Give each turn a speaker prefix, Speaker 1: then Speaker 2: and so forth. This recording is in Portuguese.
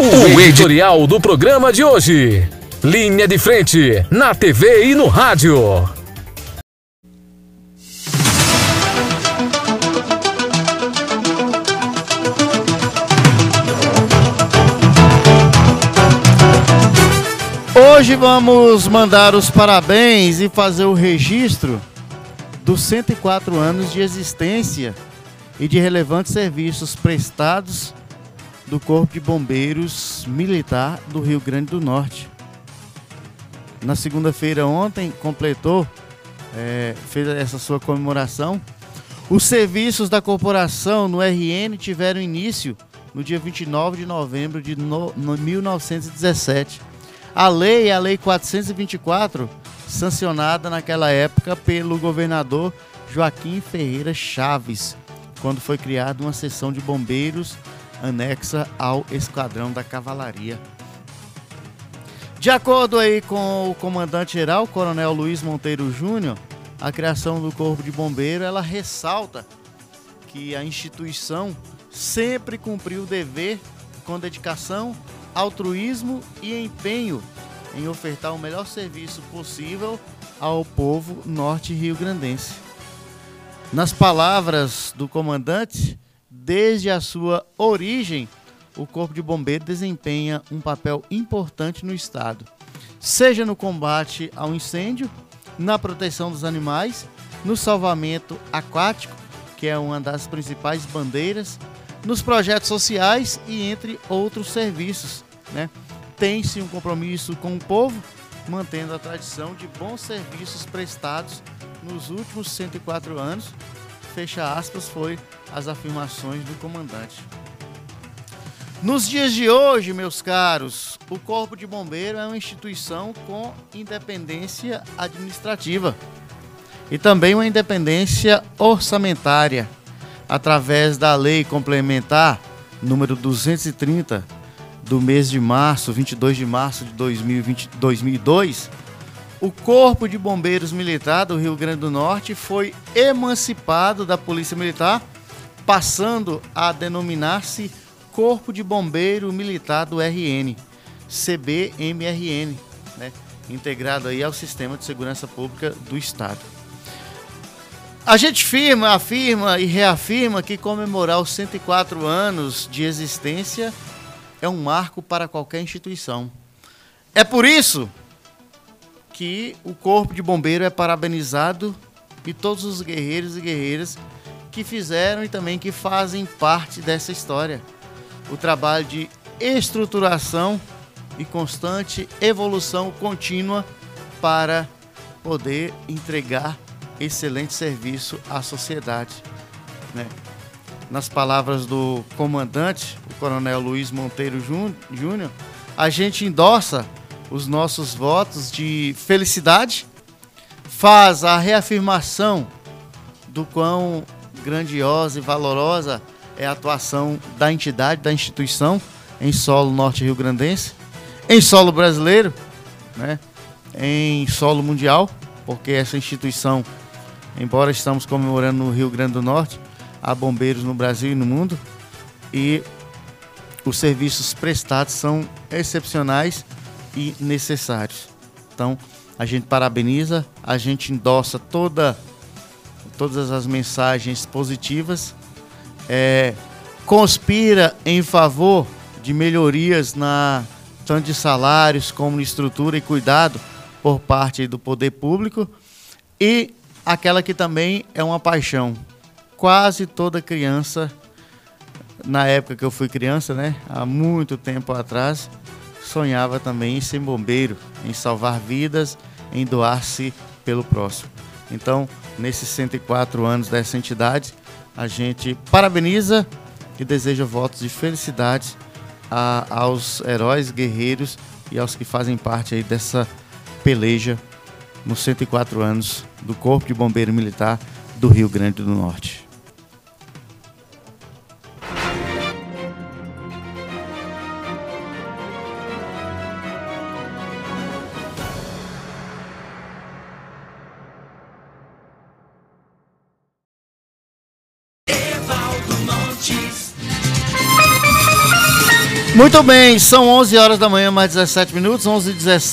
Speaker 1: O editorial do programa de hoje. Linha de frente, na TV e no rádio.
Speaker 2: Hoje vamos mandar os parabéns e fazer o registro dos 104 anos de existência e de relevantes serviços prestados do Corpo de Bombeiros Militar do Rio Grande do Norte. Na segunda-feira ontem completou, é, fez essa sua comemoração. Os serviços da corporação no RN tiveram início no dia 29 de novembro de no, no 1917. A lei, a Lei 424, sancionada naquela época pelo governador Joaquim Ferreira Chaves, quando foi criada uma seção de bombeiros anexa ao Esquadrão da Cavalaria. De acordo aí com o comandante-geral, Coronel Luiz Monteiro Júnior, a criação do Corpo de Bombeiro, ela ressalta que a instituição sempre cumpriu o dever com dedicação, altruísmo e empenho em ofertar o melhor serviço possível ao povo norte rio-grandense. Nas palavras do comandante, desde a sua origem, o Corpo de Bombeiro desempenha um papel importante no Estado, seja no combate ao incêndio, na proteção dos animais, no salvamento aquático, que é uma das principais bandeiras, nos projetos sociais e entre outros serviços. Né? Tem-se um compromisso com o povo, mantendo a tradição de bons serviços prestados nos últimos 104 anos. Fecha aspas, foi as afirmações do comandante. Nos dias de hoje, meus caros, o Corpo de Bombeiro é uma instituição com independência administrativa e também uma independência orçamentária, através da Lei Complementar número 230 do mês de março, 22 de março de 2020, 2002, o Corpo de Bombeiros Militar do Rio Grande do Norte foi emancipado da Polícia Militar, passando a denominar-se Corpo de Bombeiro Militar do RN, CBMRN, né? integrado aí ao Sistema de Segurança Pública do Estado. A gente firma, afirma e reafirma que comemorar os 104 anos de existência é um marco para qualquer instituição. É por isso que o Corpo de Bombeiro é parabenizado e todos os guerreiros e guerreiras que fizeram e também que fazem parte dessa história o trabalho de estruturação e constante evolução contínua para poder entregar excelente serviço à sociedade. Né? Nas palavras do comandante, o coronel Luiz Monteiro Júnior, a gente endossa os nossos votos de felicidade, faz a reafirmação do quão grandiosa e valorosa é a atuação da entidade, da instituição em solo norte rio-grandense, em solo brasileiro, né, em solo mundial, porque essa instituição, embora estamos comemorando no Rio Grande do Norte, há bombeiros no Brasil e no mundo, e os serviços prestados são excepcionais e necessários. Então, a gente parabeniza, a gente endossa toda, todas as mensagens positivas é, conspira em favor de melhorias na tanto de salários como na estrutura e cuidado por parte do poder público e aquela que também é uma paixão. Quase toda criança, na época que eu fui criança, né, há muito tempo atrás, sonhava também em ser bombeiro, em salvar vidas, em doar-se pelo próximo. Então, nesses 104 anos dessa entidade, a gente parabeniza e deseja votos de felicidade a, aos heróis, guerreiros e aos que fazem parte aí dessa peleja nos 104 anos do Corpo de Bombeiro Militar do Rio Grande do Norte. Muito bem, são 11 horas da manhã, mais 17 minutos, 11 e 17.